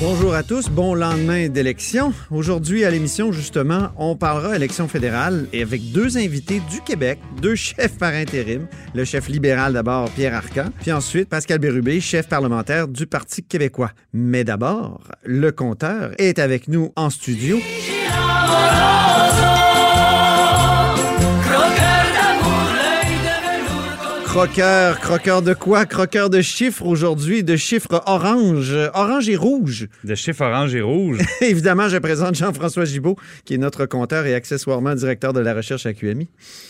Bonjour à tous, bon lendemain d'élection. Aujourd'hui à l'émission, justement, on parlera élection fédérale et avec deux invités du Québec, deux chefs par intérim. Le chef libéral d'abord, Pierre Arcan, puis ensuite Pascal Bérubé, chef parlementaire du Parti québécois. Mais d'abord, le compteur est avec nous en studio. Croqueur, croqueur de quoi? Croqueur de chiffres aujourd'hui, de chiffres orange, orange et rouge. De chiffres orange et rouge. Évidemment, je présente Jean-François Gibault, qui est notre compteur et accessoirement directeur de la recherche à QMI.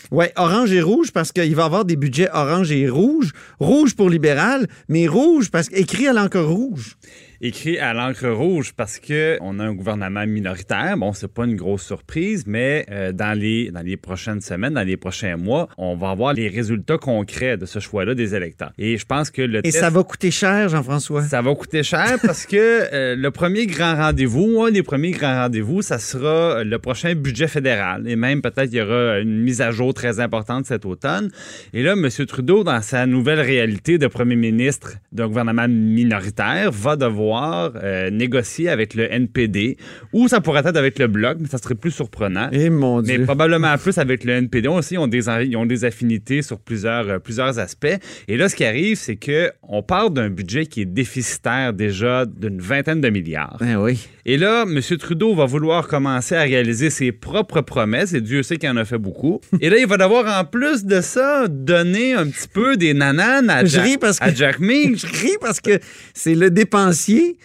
Ouais, orange et rouge parce qu'il va y avoir des budgets orange et rouge. Rouge pour libéral, mais rouge parce qu'écrit à l'encre rouge écrit à l'encre rouge parce que on a un gouvernement minoritaire. Bon, c'est pas une grosse surprise, mais euh, dans les dans les prochaines semaines, dans les prochains mois, on va avoir les résultats concrets de ce choix-là des électeurs. Et je pense que le et ça va coûter cher, Jean-François? Ça va coûter cher parce que euh, le premier grand rendez-vous, un des premiers grands rendez-vous, ça sera le prochain budget fédéral. Et même peut-être il y aura une mise à jour très importante cet automne. Et là, M. Trudeau, dans sa nouvelle réalité de premier ministre d'un gouvernement minoritaire, va devoir euh, négocier avec le NPD ou ça pourrait être avec le Bloc, mais ça serait plus surprenant. Et eh, Mais probablement plus avec le NPD. aussi, ils ont des, ils ont des affinités sur plusieurs, euh, plusieurs aspects. Et là, ce qui arrive, c'est qu'on part d'un budget qui est déficitaire déjà d'une vingtaine de milliards. Ben oui. Et là, M. Trudeau va vouloir commencer à réaliser ses propres promesses, et Dieu sait qu'il en a fait beaucoup. et là, il va devoir, en plus de ça, donner un petit peu des nananes à, Jack, parce que, à Jack Ming. Je ris parce que c'est le dépensier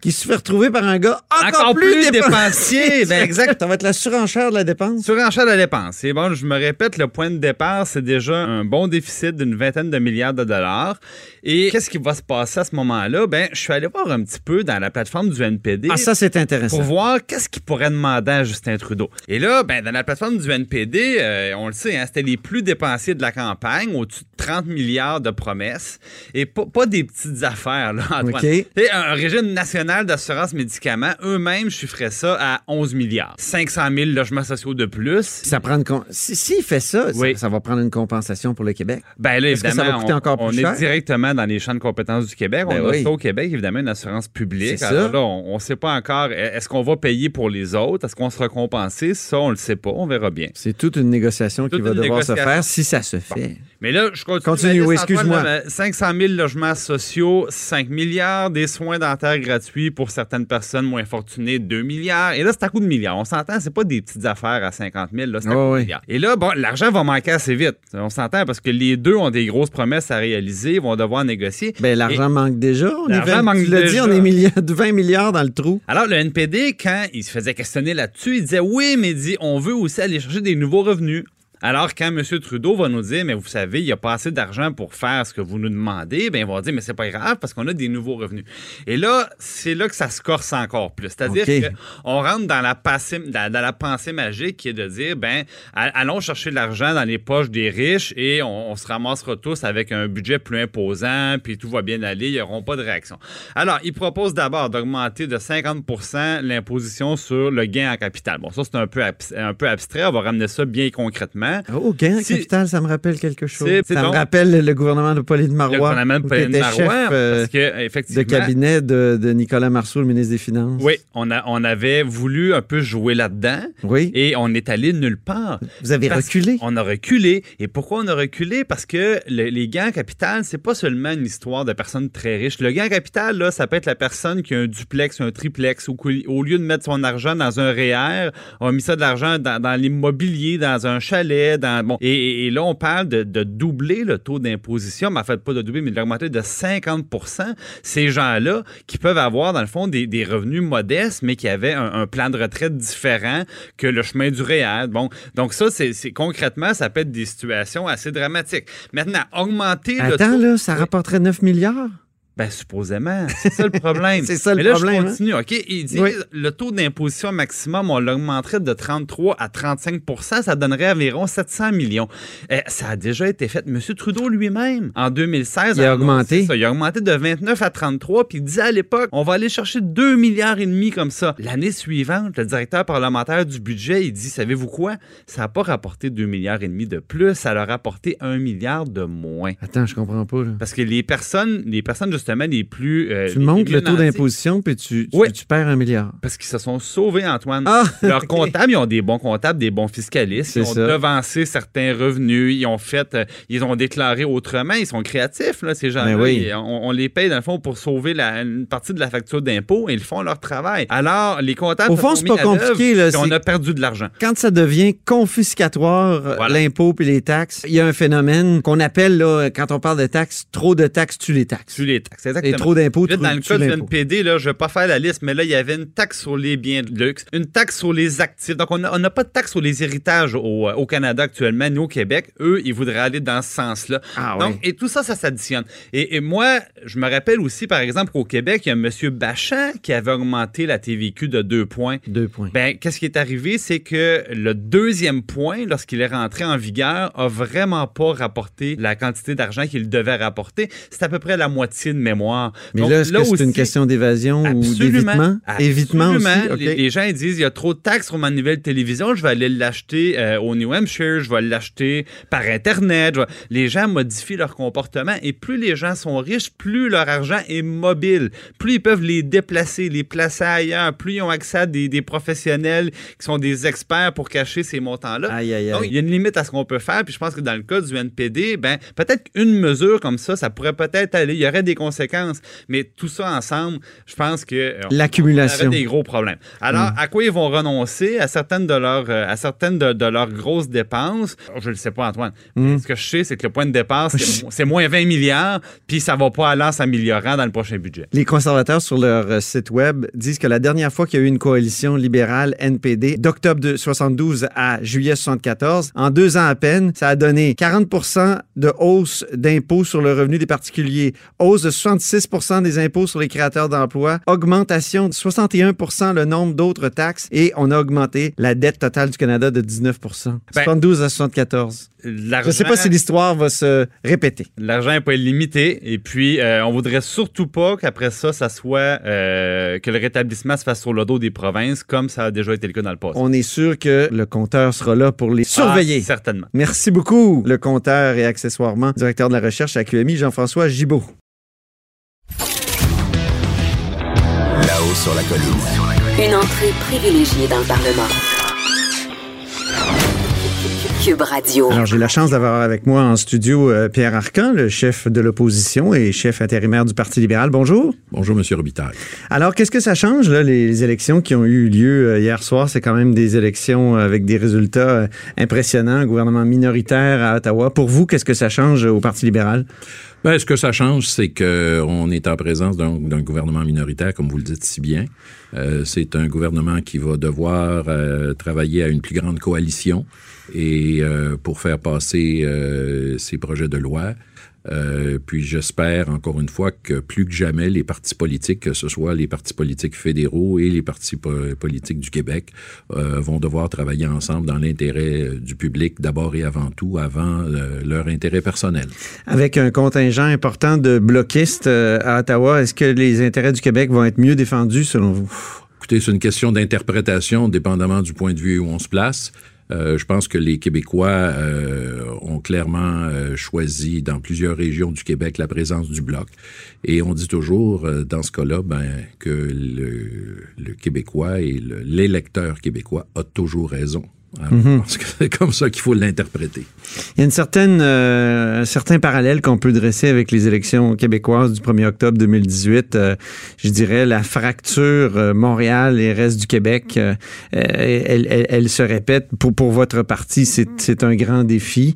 qui se fait retrouver par un gars encore, plus, dépensier. ben exact. Ça va être la surenchère de la dépense. Surenchère de la dépense. Et bon, je me répète, le point de départ, c'est déjà un bon déficit d'une vingtaine de milliards de dollars. Et qu'est-ce qui va se passer à ce moment-là? Ben, je suis allé voir un petit peu dans la plateforme du NPD. Ah, ça, c'est intéressant. Pour voir qu'est-ce qu'il pourrait demander à Justin Trudeau. Et là, ben, dans la plateforme du NPD, euh, on le sait, hein, c'était les plus dépensiers de la campagne, au-dessus de 30 milliards de promesses. Et pas, pas des petites affaires, là, Antoine. Un régime national d'assurance médicaments, eux-mêmes chiffraient ça à 11 milliards. 500 000 logements sociaux de plus. Ça prend S'il fait ça, ça, va prendre une compensation pour le Québec. Ben là, évidemment, ça va coûter encore on, plus on est directement dans les champs de compétences du Québec. Ben on a ça au Québec, évidemment, une assurance publique. Alors là, on ne sait pas encore, est-ce qu'on va payer pour les autres? Est-ce qu'on sera compensé? Ça, on le sait pas. On verra bien. C'est toute une négociation qui va devoir se faire si ça se fait. Mais là, je continue. Continue, excuse-moi. 500 000 logements sociaux, 5 milliards, des soins dentaires gratuits pour certaines personnes moins fortunées, 2 milliards. Et là, c'est à coup de milliards. On s'entend, c'est pas des petites affaires à 50 000, là, c'est à coup de milliards. Et là, bon, l'argent va manquer assez vite. On s'entend parce que les deux ont des grosses promesses à réaliser, vont devoir négocier. Ben, l'argent manque déjà. On l'argent manque tu l'as dit, on est milliard, 20 milliards dans le trou. Alors, le NPD, quand il se faisait questionner là-dessus, il disait oui, mais il dit, on veut aussi aller chercher des nouveaux revenus. Alors, quand M. Trudeau va nous dire, mais vous savez, il n'y a pas assez d'argent pour faire ce que vous nous demandez, bien, il va dire, mais c'est pas grave parce qu'on a des nouveaux revenus. Et là, c'est là que ça se corse encore plus. C'est-à-dire qu'on rentre dans la, pensée, dans, la pensée magique qui est de dire, ben, allons chercher de l'argent dans les poches des riches et on, se ramassera tous avec un budget plus imposant, puis tout va bien aller, ils n'auront pas de réaction. Alors, il propose d'abord d'augmenter de 50% l'imposition sur le gain en capital. Bon, ça, c'est un peu, un peu abstrait. On va ramener ça bien concrètement. Oh, gain capital, ça me rappelle quelque chose. Ça me rappelle le gouvernement de Pauline Marois. Le gouvernement de Pauline Marois, parce que, effectivement... De cabinet de, Nicolas Marceau, le ministre des Finances. Oui, on, a, on avait voulu un peu jouer là-dedans. Oui. Et on est allé nulle part. Vous avez reculé. On a reculé. Et pourquoi on a reculé? Parce que les gains capital, c'est pas seulement une histoire de personnes très riches. Le gain capital, là, ça peut être la personne qui a un duplex, un triplex, ou au lieu de mettre son argent dans un REER, on a mis ça de l'argent dans, dans l'immobilier, dans un chalet, bon, et, là, on parle de, doubler le taux d'imposition, mais en fait, pas de doubler, mais de l'augmenter de 50% Ces gens-là qui peuvent avoir, dans le fond, des, revenus modestes, mais qui avaient un, plan de retraite différent que le chemin du réel. Bon, donc ça, c'est concrètement, ça peut être des situations assez dramatiques. Maintenant, augmenter Attends, le taux... là, ça rapporterait 9 milliards? Ben, supposément. C'est ça le problème. C'est ça le Mais là, problème, hein? je continue, OK? Il dit Oui. le taux d'imposition maximum, on l'augmenterait de 33 à 35% ça donnerait environ 700 millions. Eh, ça a déjà été fait. M. Trudeau lui-même, en 2016, Il a augmenté. ça. Il a augmenté de 29 à 33, puis il disait à l'époque, on va aller chercher 2 milliards et demi comme ça. L'année suivante, le directeur parlementaire du budget, il dit, savez-vous quoi? Ça n'a pas rapporté 2 milliards et demi de plus, ça leur a rapporté 1 milliard de moins. Attends, je comprends pas. là. Parce que les personnes, les personnes justement les plus. euh, Tu les montes le taux d'imposition, puis tu, tu, Oui. tu perds un milliard. Parce qu'ils se sont sauvés, Antoine. Ah, Leurs comptables, ils ont des bons comptables, des bons fiscalistes. Ils ont ça. devancé certains revenus. Ils ont fait, euh, ils ont déclaré autrement. Ils sont créatifs, là, ces gens-là. Ben oui. On, on les paye, dans le fond, pour sauver la- une partie de la facture d'impôt et ils font leur travail. Alors, les comptables. Au fond, c'est pas compliqué, là, On a perdu de l'argent. Quand ça devient confiscatoire, euh, Voilà. l'impôt puis les taxes, il y a un phénomène qu'on appelle, là, quand on parle de taxes, trop de taxes tue les taxes. Tu les taxes. Et Exactement. trop d'impôts dans le cas l'impôt. NPD, là, je ne vais pas faire la liste, mais là, il y avait une taxe sur les biens de luxe, une taxe sur les actifs. Donc, on n'a pas de taxe sur les héritages au, au Canada actuellement, ni au Québec. Eux, ils voudraient aller dans ce sens-là. Ah Donc, et tout ça, ça s'additionne. Et, et moi, je me rappelle aussi, par exemple, qu'au Québec, il y a M. Bachan qui avait augmenté la TVQ de deux points. Deux points. Ben, qu'est-ce qui est arrivé? C'est que le deuxième point, lorsqu'il est rentré en vigueur, a vraiment pas rapporté la quantité d'argent qu'il devait rapporter. C'est à peu près la moitié de mémoire. Mais Donc, là, est-ce que c'est une question d'évasion ou d'évitement? Évitement aussi. Les, les gens ils disent il y a trop de taxes sur ma nouvelle télévision, je vais aller l'acheter euh, au New Hampshire, je vais l'acheter par Internet. vais- Les gens modifient leur comportement et plus les gens sont riches, plus leur argent est mobile, plus ils peuvent les déplacer, les placer ailleurs, plus ils ont accès à des, des professionnels qui sont des experts pour cacher ces montants-là. Aïe, aïe, Donc, il y a une limite à ce qu'on peut faire. Puis je pense que dans le cas du NPD, ben, peut-être qu'une mesure comme ça, ça pourrait peut-être aller. Il y aurait des conséquences. Mais tout ça ensemble, je pense que. euh, on- L'accumulation. des gros problèmes. Alors, Mm. à quoi ils vont renoncer? À certaines de leurs, euh, à certaines de, de leurs grosses dépenses. Je ne le sais pas, Antoine. Mm. Mais Ce que je sais, c'est que le point de départ, c'est mo- c'est moins 20 milliards, puis ça va pas aller en s'améliorant dans le prochain budget. Les conservateurs sur leur euh, site web disent que la dernière fois qu'il y a eu une coalition libérale NPD, d'octobre de 72 à juillet 74, en deux ans à peine, ça a donné 40% de hausse d'impôts sur le revenu des particuliers, hausse de 66% des impôts sur les créateurs d'emplois, augmentation de 61% le nombre d'autres taxes et on a augmenté la dette totale du Canada de 19% Ben, 72 à 74. Je ne sais pas si l'histoire va se répéter. L'argent n'est pas illimité. Et puis, euh, on voudrait surtout pas qu'après ça, ça soit euh, que le rétablissement se fasse sur le dos des provinces, comme ça a déjà été le cas dans le passé. On est sûr que le compteur sera là pour les surveiller. Ah, certainement. Merci beaucoup, le compteur et accessoirement directeur de la recherche à QMI, Jean-François Gibault. Là-haut sur la colline. Une entrée privilégiée dans le Parlement. Cube Radio. Alors, j'ai la chance d'avoir avec moi en studio euh, Pierre Arcan, le chef de l'opposition et chef intérimaire du Parti libéral. Bonjour. Bonjour, Monsieur Robitaille. Alors, qu'est-ce que ça change, là, les, élections qui ont eu lieu euh, hier soir? C'est quand même des élections avec des résultats euh, impressionnants, un gouvernement minoritaire à Ottawa. Pour vous, qu'est-ce que ça change au Parti libéral? Ben, ce que ça change, c'est qu'on est en présence d'un gouvernement minoritaire, comme vous le dites si bien. Euh, c'est un gouvernement qui va devoir euh, travailler à une plus grande coalition et euh, pour faire passer ses projets de loi. Euh, puis j'espère encore une fois que plus que jamais les partis politiques, que ce soit les partis politiques fédéraux et les partis po- politiques du Québec, euh, vont devoir travailler ensemble dans l'intérêt euh, du public d'abord et avant tout, avant euh, leur intérêt personnel. Avec un contingent important de bloquistes à Ottawa, est-ce que les intérêts du Québec vont être mieux défendus selon vous? Écoutez, c'est une question d'interprétation, dépendamment du point de vue où on se place. Euh, je pense que les Québécois euh, ont clairement euh, choisi dans plusieurs régions du Québec la présence du bloc. Et on dit toujours, dans ce cas-là, ben, que le, le Québécois et le- l'électeur québécois a toujours raison. Alors, que c'est comme ça qu'il faut l'interpréter. Il y a une certaine, euh, un certain parallèle qu'on peut dresser avec les élections québécoises du 1er octobre 2018. Euh, je dirais la fracture euh, Montréal et reste du Québec, euh, euh, elle, elle- elle se répète. Pour, pour votre parti, c'est un grand défi.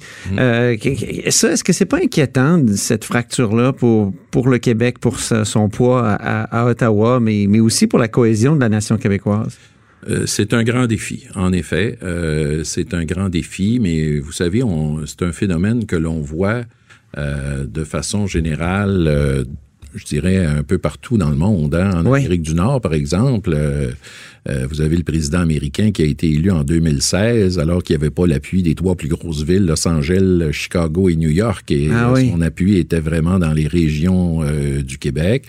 Que- ça, est-ce que c'est pas inquiétant, cette fracture-là, pour, pour le Québec, pour sa- son poids à- à Ottawa, mais, mais aussi pour la cohésion de la nation québécoise? Euh, c'est un grand défi, en effet. Euh, c'est un grand défi, mais vous savez, on- c'est un phénomène que l'on voit euh, de façon générale je dirais, un peu partout dans le monde. hein. En Oui. Amérique du Nord, par exemple, euh, vous avez le président américain qui a été élu en 2016, alors qu'il n'y avait pas l'appui des trois plus grosses villes, Los Angeles, Chicago et New York. Et Ah oui. son appui était vraiment dans les régions euh, du Québec.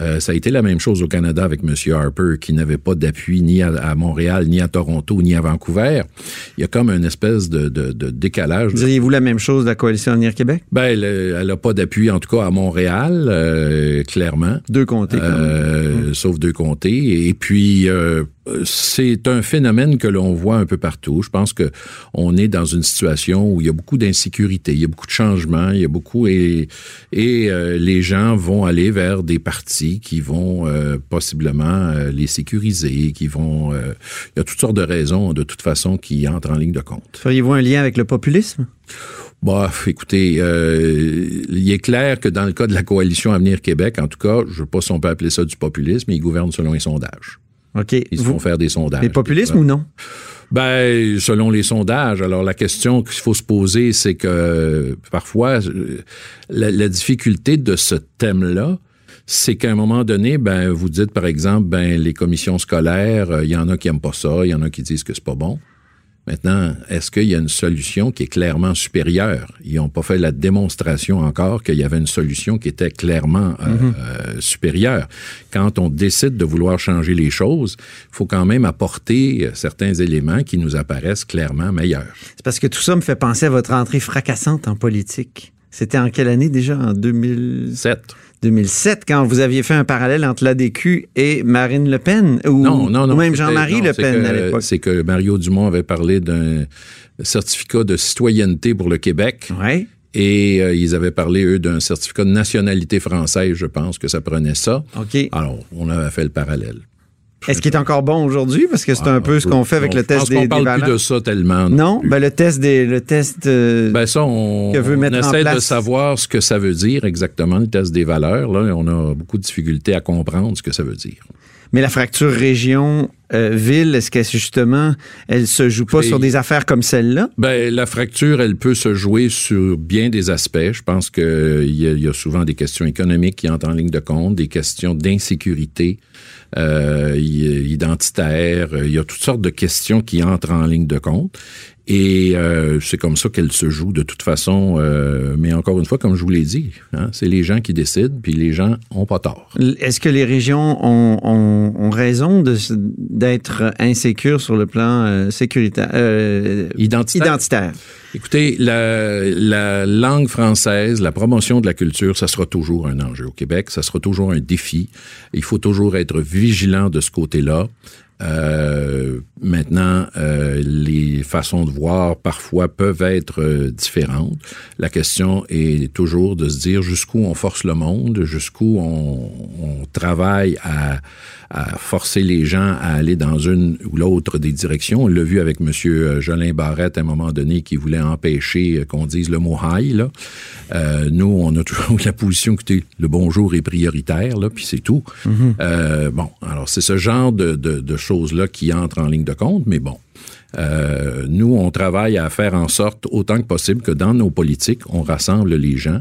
Euh, ça a été la même chose au Canada avec M. Harper, qui n'avait pas d'appui ni à, à Montréal, ni à Toronto, ni à Vancouver. Il y a comme une espèce de, de- de décalage. Diriez-vous la même chose de la Coalition Avenir Québec? Ben, elle n'a pas d'appui, en tout cas à Montréal, clairement. Deux comtés, quand même. Sauf deux comtés. Et puis, euh, c'est un phénomène que l'on voit un peu partout. Je pense que on est dans une situation où il y a beaucoup d'insécurité, il y a beaucoup de changements, il y a beaucoup et et euh, les gens vont aller vers des partis qui vont euh, possiblement euh, les sécuriser, qui vont. euh, il y a toutes sortes de raisons de toute façon qui entrent en ligne de compte. Feriez-vous un lien avec le populisme? Bah, écoutez, euh, il est clair que dans le cas de la coalition Avenir Québec, en tout cas, je ne sais pas si on peut appeler ça du populisme, mais ils gouvernent selon les sondages. OK. Ils se Vous- font faire des sondages. les populismes ou non? Ben, selon les sondages. Alors, la question qu'il faut se poser, c'est que euh, parfois, euh, la, la difficulté de ce thème-là, c'est qu'à un moment donné, ben, vous dites, par exemple, ben, les commissions scolaires, euh, il y en a qui aiment pas ça, il y en a qui disent que c'est pas bon. Maintenant, est-ce qu'il y a une solution qui est clairement supérieure? Ils n'ont pas fait la démonstration encore qu'il y avait une solution qui était clairement euh, euh, supérieure. Quand on décide de vouloir changer les choses, il faut quand même apporter euh, certains éléments qui nous apparaissent clairement meilleurs. C'est parce que tout ça me fait penser à votre entrée fracassante en politique. C'était en quelle année déjà? En 2000... Sept. 2007, quand vous aviez fait un parallèle entre l'ADQ et Marine Le Pen? Ou, Non, non, non. ou même Jean-Marie Le Pen que- à l'époque? C'est que Mario Dumont avait parlé d'un certificat de citoyenneté pour le Québec. Oui. Et euh, ils avaient parlé, eux, d'un certificat de nationalité française, je pense que ça prenait ça. OK. Alors, on avait fait le parallèle. Est-ce qu'il est encore bon aujourd'hui? Parce que c'est Ah, un peu ce qu'on fait avec on- le test des, des parle valeurs. plus de ça tellement. Non, ben le test des le test euh, Ben ça, on, que veut mettre on en essaie de place. savoir ce que ça veut dire exactement, le test des valeurs. Là, on a beaucoup de difficultés à comprendre ce que ça veut dire. mais la fracture région euh, ville, est-ce que justement elle se joue pas Et- sur des affaires comme celle-là? Ben, la fracture, elle peut se jouer sur bien des aspects. Je pense qu'il y, a- il y a souvent des questions économiques qui entrent en ligne de compte, des questions d'insécurité euh, identitaire. Il y a toutes sortes de questions qui entrent en ligne de compte. Et euh, c'est comme ça qu'elle se joue de toute façon. euh, mais encore une fois, comme je vous l'ai dit, hein, c'est les gens qui décident, puis les gens ont pas tort. Est-ce que les régions ont, ont- ont raison de d'être insécures sur le plan euh, sécuritaire euh, Identitaire. identitaire? Écoutez, la, la langue française, la promotion de la culture, ça sera toujours un enjeu au Québec, ça sera toujours un défi. Il faut toujours être vigilant de ce côté-là. Euh, maintenant, euh, les façons de voir parfois peuvent être euh, différentes. La question est toujours de se dire jusqu'où on force le monde, jusqu'où on, on travaille à, à forcer les gens à aller dans une ou l'autre des directions. On l'a vu avec M. Jolin Barrette à un moment donné qui voulait empêcher qu'on dise le mot high. Là. Nous, on a toujours la position que le bonjour est prioritaire, là, puis c'est tout. Euh, bon, alors c'est ce genre de, de, de choses-là qui entrent en ligne de compte, mais bon. Euh, nous, on travaille à faire en sorte, autant que possible, que dans nos politiques, on rassemble les gens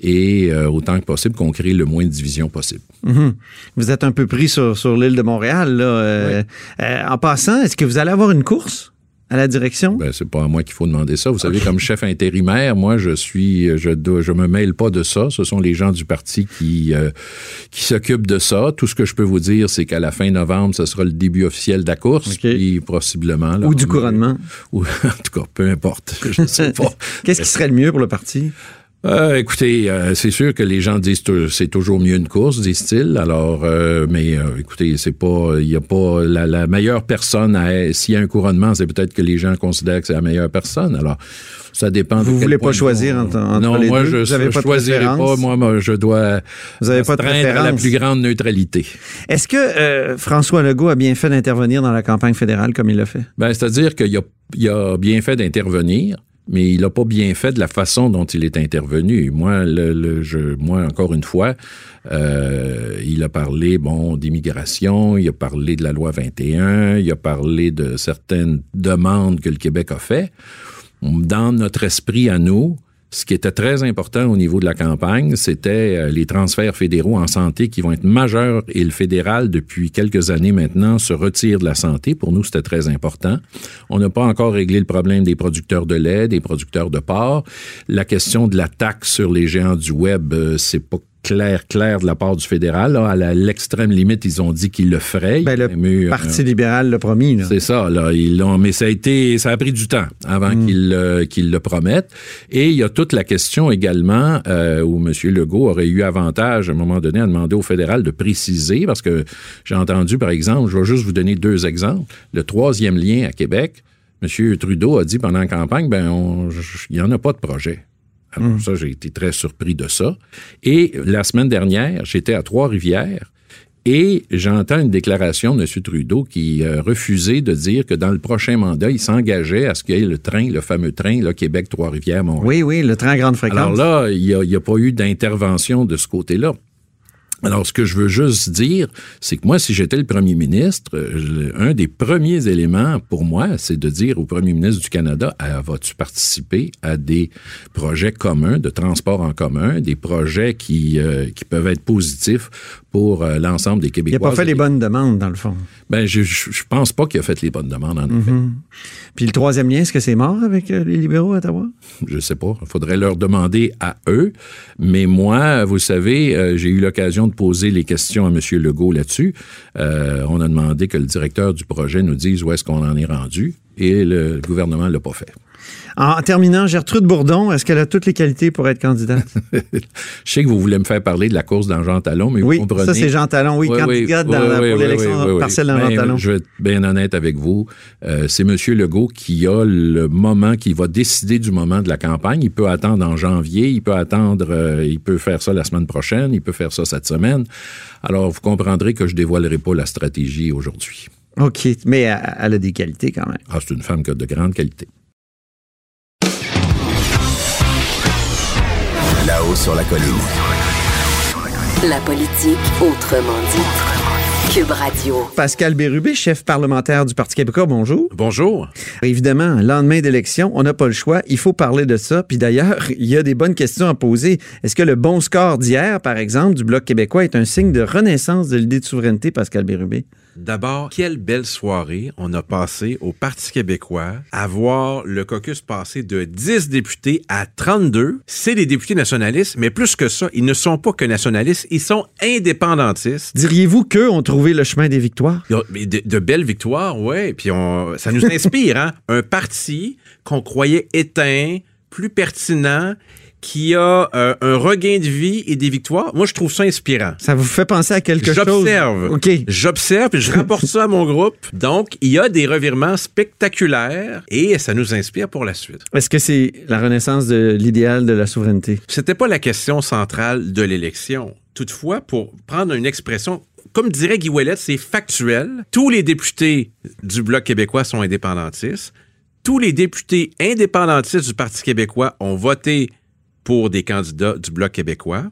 et euh, autant que possible qu'on crée le moins de division possible. Mhm. Vous êtes un peu pris sur, sur l'île de Montréal. Là. Euh, euh, en passant, est-ce que vous allez avoir une course? À la direction? Ben, c'est pas à moi qu'il faut demander ça. Vous savez, comme chef intérimaire, moi, je suis, je je me mêle pas de ça. Ce sont les gens du parti qui, euh, qui s'occupent de ça. Tout ce que je peux vous dire, c'est qu'à la fin novembre, ce sera le début officiel de la course, puis possiblement. là, Ou du on- couronnement? Ou, en tout cas, peu importe. Je sais pas. Qu'est-ce qui serait le mieux pour le parti? Euh, écoutez, euh, c'est sûr que les gens disent que c'est toujours mieux une course, disent-ils. Alors, euh, mais euh, écoutez, c'est pas, il y a pas la, la meilleure personne. à- S'il y a un couronnement, c'est peut-être que les gens considèrent que c'est la meilleure personne. Alors, ça dépend. de Vous quel voulez pas choisir on- entre- entre non, les moi, deux? je Vous avez ne choisirai pas. préférence? Moi, moi, je dois Vous avez pas de à la préférence? plus grande neutralité. Est-ce que euh, François Legault a bien fait d'intervenir dans la campagne fédérale comme il l'a fait? Ben, c'est-à-dire qu'il a, il a bien fait d'intervenir, mais il n'a pas bien fait de la façon dont il est intervenu. Moi, encore une fois, euh, il a parlé bon d'immigration, il a parlé de la loi 21, il a parlé de certaines demandes que le Québec a fait. Dans notre esprit à nous, Ce qui était très important au niveau de la campagne, c'était euh, les transferts fédéraux en santé qui vont être majeurs et le fédéral, depuis quelques années maintenant, se retire de la santé. Pour nous, c'était très important. On n'a pas encore réglé le problème des producteurs de lait, des producteurs de porc. La question de la taxe sur les géants du web, euh, c'est pas clair, clair de la part du fédéral. Là. À l'extrême limite, ils ont dit qu'ils le feraient. Ben, le euh, Parti libéral l'a promis. c'est ça, là. Ils l'ont, mais ça a été, ça a pris du temps avant qu'ils, le- qu'ils le promettent. Et il y a toute la question également euh, où M. Legault aurait eu avantage à un moment donné à demander au fédéral de préciser, parce que j'ai entendu, par exemple, je vais juste vous donner deux exemples. Le troisième lien à Québec, M. Trudeau a dit pendant la campagne, ben, il n'y en a pas de projet. Alors ça, j'ai été très surpris de ça. Et la semaine dernière, j'étais à Trois-Rivières et j'entends une déclaration de M. Trudeau qui euh, refusait de dire que dans le prochain mandat, il s'engageait à ce qu'il y ait le train, le fameux train, là, Québec-Trois-Rivières-Montréal. Oui, oui, le train à grande fréquence. Alors là, il n'y a, pas eu d'intervention de ce côté-là. Alors, ce que je veux juste dire, c'est que moi, si j'étais le premier ministre, euh, un des premiers éléments pour moi, c'est de dire au premier ministre du Canada, Ah, vas-tu participer à des projets communs de transport en commun, des projets qui, euh, qui peuvent être positifs pour euh, l'ensemble des Il Québécois. n'a pas fait les bonnes demandes, dans le fond. Ben, je, je pense pas qu'il a fait les bonnes demandes, en effet. Puis le troisième lien, est-ce que c'est mort avec euh, les libéraux à Ottawa? Je sais pas. Il faudrait leur demander à eux. Mais moi, vous savez, euh, j'ai eu l'occasion de poser les questions à M. Legault là-dessus. On a demandé que le directeur du projet nous dise où est-ce qu'on en est rendu. Et le gouvernement l'a pas fait. En terminant, Gertrude Bourdon, est-ce qu'elle a toutes les qualités pour être candidate? Je sais que vous voulez me faire parler de la course dans Jean Talon, mais oui, vous comprenez. ça c'est Jean Talon, oui, Oui, candidate oui, dans la- pour l'élection partielle dans Ben, Jean Talon. Je vais être bien honnête avec vous. Euh, c'est M. Legault qui a le moment, qui va décider du moment de la campagne. Il peut attendre en janvier, il peut attendre, euh, il peut faire ça la semaine prochaine, il peut faire ça cette semaine. Alors, vous comprendrez que je dévoilerai pas la stratégie aujourd'hui. OK, mais elle, a des qualités quand même. Ah, c'est une femme qui a de grande qualité. Là-haut sur la colline. La politique autrement dit. Cube Radio. Pascal Bérubé, chef parlementaire du Parti québécois, bonjour. Bonjour. Évidemment, lendemain d'élection, on n'a pas le choix. Il faut parler de ça. Puis d'ailleurs, il y a des bonnes questions à poser. Est-ce que le bon score d'hier, par exemple, du Bloc québécois est un signe de renaissance de l'idée de souveraineté, Pascal Bérubé? D'abord, quelle belle soirée on a passé au Parti québécois à voir le caucus passer de 10 députés à 32. C'est des députés nationalistes, mais plus que ça, ils ne sont pas que nationalistes, ils sont indépendantistes. Diriez-vous qu'eux ont trouvé le chemin des victoires? De, de belles victoires, ouais. Puis on, ça nous inspire, hein? Un parti qu'on croyait éteint, plus pertinent, qui a euh, un regain de vie et des victoires. Moi, je trouve ça inspirant. Ça vous fait penser à quelque chose? J'observe. OK. J'observe et je rapporte ça à mon groupe. Donc, il y a des revirements spectaculaires et ça nous inspire pour la suite. Est-ce que c'est la renaissance de l'idéal de la souveraineté? C'était pas la question centrale de l'élection. Toutefois, pour prendre une expression, comme dirait Guy Ouellet, c'est factuel. Tous les députés du Bloc québécois sont indépendantistes. Tous les députés indépendantistes du Parti québécois ont voté pour des candidats du Bloc québécois.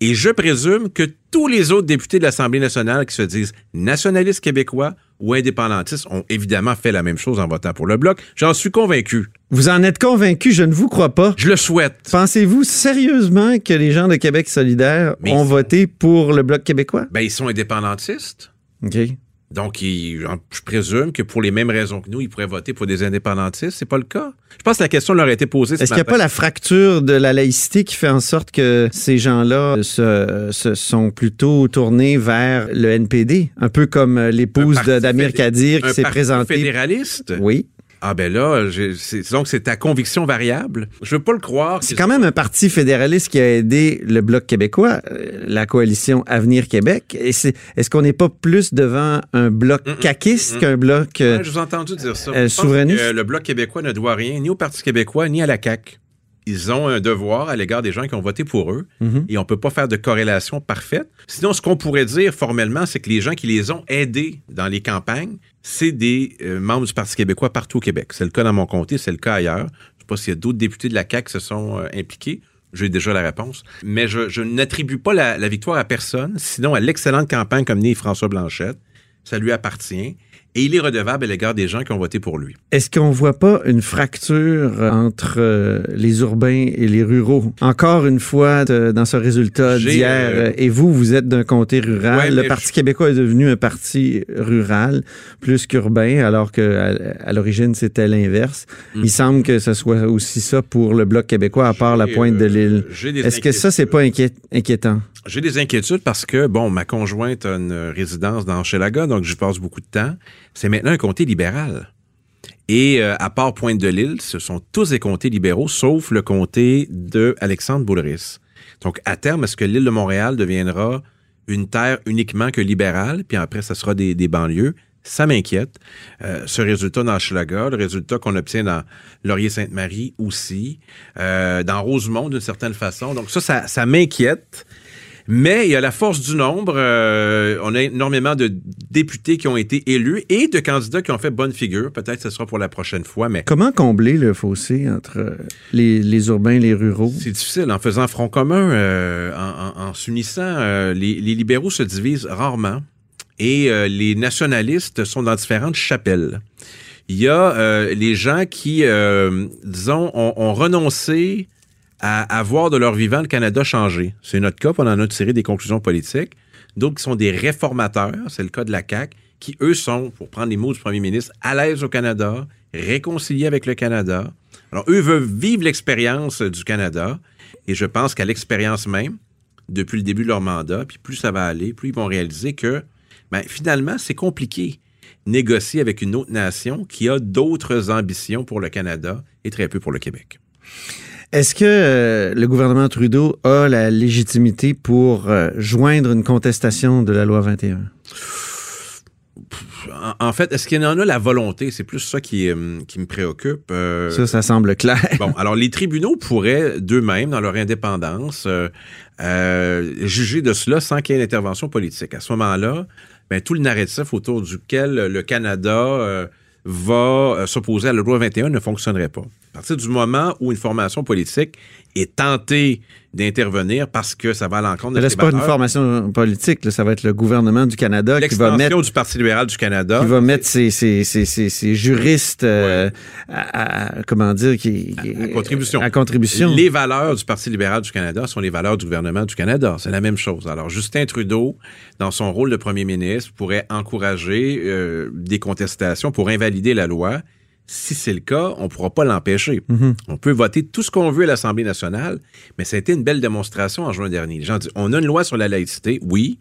Et je présume que tous les autres députés de l'Assemblée nationale qui se disent nationalistes québécois ou indépendantistes ont évidemment fait la même chose en votant pour le Bloc. J'en suis convaincu. Vous en êtes convaincu? Je ne vous crois pas. Je le souhaite. Pensez-vous sérieusement que les gens de Québec solidaire Mais ont voté pour le Bloc québécois? Ben, ils sont indépendantistes. OK. Donc, je présume que pour les mêmes raisons que nous, ils pourraient voter pour des indépendantistes. C'est pas le cas. Je pense que la question leur a été posée ce Est-ce qu'il n'y a pas la fracture de la laïcité qui fait en sorte que ces gens-là se, se sont plutôt tournés vers le NPD? Un peu comme l'épouse d'Amir Kadir qui s'est présentée. fédéraliste? Oui. Ah ben là, donc c'est ta conviction variable. Je veux pas le croire. C'est quand même un parti fédéraliste qui a aidé le Bloc québécois, euh, la coalition Avenir Québec. Et c'est- est-ce qu'on n'est pas plus devant un bloc caquiste qu'un bloc... euh, Ouais, je vous ai entendu dire ça. euh, souverainiste? que le Bloc québécois ne doit rien ni au Parti québécois ni à la CAQ. Ils ont un devoir à l'égard des gens qui ont voté pour eux Mhm. et on peut pas faire de corrélation parfaite. Sinon, ce qu'on pourrait dire formellement, c'est que les gens qui les ont aidés dans les campagnes, c'est des euh, membres du Parti québécois partout au Québec. C'est le cas dans mon comté, c'est le cas ailleurs. Je sais pas s'il y a d'autres députés de la CAQ qui se sont euh, impliqués. J'ai déjà la réponse. Mais je, je n'attribue pas la, la victoire à personne, sinon à l'excellente campagne comme menée François Blanchette. Ça lui appartient. Et il est redevable à l'égard des gens qui ont voté pour lui. Est-ce qu'on voit pas une fracture entre euh, les urbains et les ruraux? Encore une fois, de- dans ce résultat d'hier, euh, et vous, vous êtes d'un comté rural. Ouais, le Parti je- québécois est devenu un parti rural plus qu'urbain, alors qu'à à, l'origine, c'était l'inverse. Mm. Il semble que ce soit aussi ça pour le Bloc québécois, à part la pointe de euh, l'île. Est-ce que ça, c'est pas inquiét- inquiétant? J'ai des inquiétudes parce que, bon, ma conjointe a une résidence dans Hochelaga, donc j'y passe beaucoup de temps. C'est maintenant un comté libéral. Et euh, à part Pointe-de-l'Île, ce sont tous des comtés libéraux, sauf le comté de Alexandre Boulris. Donc, à terme, est-ce que l'île de Montréal deviendra une terre uniquement que libérale, puis après, ça sera des, des banlieues? Ça m'inquiète. Euh, ce résultat dans Hochelaga, le résultat qu'on obtient dans Laurier-Sainte-Marie aussi, euh, dans Rosemont d'une certaine façon. Donc ça, ça, ça m'inquiète. Mais il y a la force du nombre. Euh, on a énormément de députés qui ont été élus et de candidats qui ont fait bonne figure. Peut-être que ce sera pour la prochaine fois, mais Comment combler le fossé entre euh, les, les urbains et les ruraux? c'est difficile. En faisant front commun, euh, en, en- en s'unissant, euh, les, les libéraux se divisent rarement et euh, les nationalistes sont dans différentes chapelles. Il y a euh, les gens qui, euh, disons, ont, ont renoncé à, à voir de leur vivant le Canada changer. C'est notre cas, on en a tiré des conclusions politiques. D'autres qui sont des réformateurs, c'est le cas de la CAQ, qui, eux, sont, pour prendre les mots du premier ministre, à l'aise au Canada, réconciliés avec le Canada. Alors, eux veulent vivre l'expérience du Canada, et je pense qu'à l'expérience même, depuis le début de leur mandat, puis plus ça va aller, plus ils vont réaliser que, ben, finalement, c'est compliqué négocier avec une autre nation qui a d'autres ambitions pour le Canada et très peu pour le Québec. Est-ce que euh, le gouvernement Trudeau a la légitimité pour euh, joindre une contestation de la loi 21? En, fait, est-ce qu'il y en a la volonté? C'est plus ça qui, euh, qui me préoccupe. Euh, Ça, ça semble clair. Bon, alors les tribunaux pourraient d'eux-mêmes, dans leur indépendance, euh, euh, juger de cela sans qu'il y ait une intervention politique. À ce moment-là, ben, tout le narratif autour duquel le Canada va euh, s'opposer à la loi 21 ne fonctionnerait pas. À partir du moment où une formation politique est tentée d'intervenir parce que ça va à l'encontre de c'est pas une formation politique. là. Ça va être le gouvernement du Canada qui va mettre, du Parti libéral du Canada. qui va mettre ses, ses- ses- ses- ses juristes euh, à, à- comment dire, qui, à contribution. À contribution. Les valeurs du Parti libéral du Canada sont les valeurs du gouvernement du Canada. C'est la même chose. Alors, Justin Trudeau, dans son rôle de premier ministre, pourrait encourager euh, des contestations pour invalider la loi. Si c'est le cas, on ne pourra pas l'empêcher. On peut voter tout ce qu'on veut à l'Assemblée nationale, mais ça a été une belle démonstration en juin dernier. Les gens disent, on a une loi sur la laïcité, oui,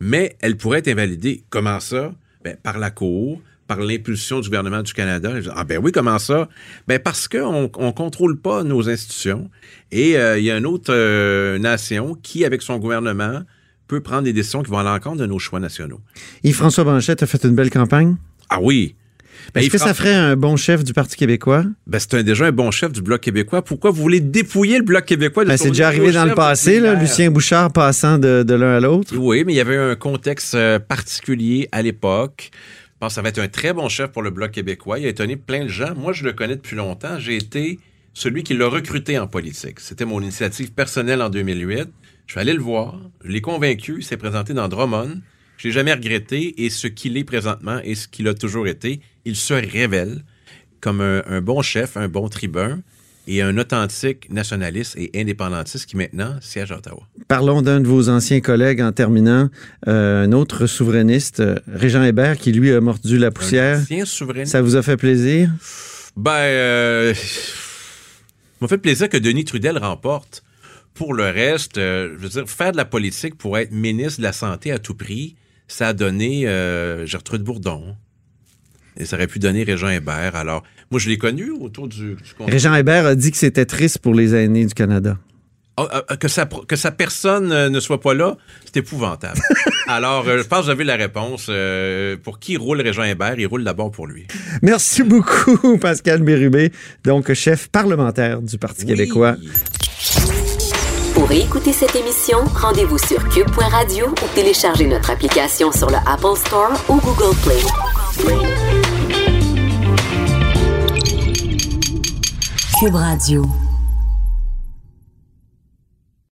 mais elle pourrait être invalidée. Comment ça? Ben, par la Cour, par l'impulsion du gouvernement du Canada. Ah ben oui, comment ça? Ben parce qu'on ne contrôle pas nos institutions. Et euh, il y a une autre euh, nation qui, avec son gouvernement, peut prendre des décisions qui vont à l'encontre de nos choix nationaux. Yves-François Blanchet a fait une belle campagne. Ah oui! Ben, Est-ce que fera- ça ferait un bon chef du Parti québécois? Ben, c'est un- déjà un bon chef du Bloc québécois. Pourquoi vous voulez dépouiller le Bloc québécois de Ben, c'est déjà arrivé dans le passé, là? Lucien Bouchard passant de, de l'un à l'autre. Oui, mais il y avait un contexte euh, particulier à l'époque. Je pense que ça va être un très bon chef pour le Bloc québécois. Il a étonné plein de gens. Moi, je le connais depuis longtemps. J'ai été celui qui l'a recruté en politique. C'était mon initiative personnelle en 2008. Je suis allé le voir. Je l'ai convaincu. Il s'est présenté dans Drummond. Je l'ai jamais regretté. Et ce qu'il est présentement et ce qu'il a toujours été, il se révèle comme un, un bon chef, un bon tribun et un authentique nationaliste et indépendantiste qui maintenant siège à Ottawa. Parlons d'un de vos anciens collègues en terminant, euh, un autre souverainiste, euh, Régent Hébert, qui lui a mordu la poussière. Un ancien souverainiste. Ça vous a fait plaisir? Ben, euh, m'a fait plaisir que Denis Trudel remporte. Pour le reste, euh, je veux dire, faire de la politique pour être ministre de la Santé à tout prix, ça a donné Gertrude Bourdon. Et ça aurait pu donner Régent Hébert. Alors, moi, je l'ai connu autour du... du. Régent Hébert a dit que c'était triste pour les aînés du Canada. Ah, ah, que, sa, que sa personne euh, ne soit pas là, c'est épouvantable. Alors, euh, je pense que vous avez la réponse. Euh, pour qui roule Régent Hébert? Il roule d'abord pour lui. Merci beaucoup, Pascal Bérubé, donc chef parlementaire du Parti québécois. Pour écouter cette émission, rendez-vous sur cube.radio ou téléchargez notre application sur le Apple Store ou Google Play. Cube Radio.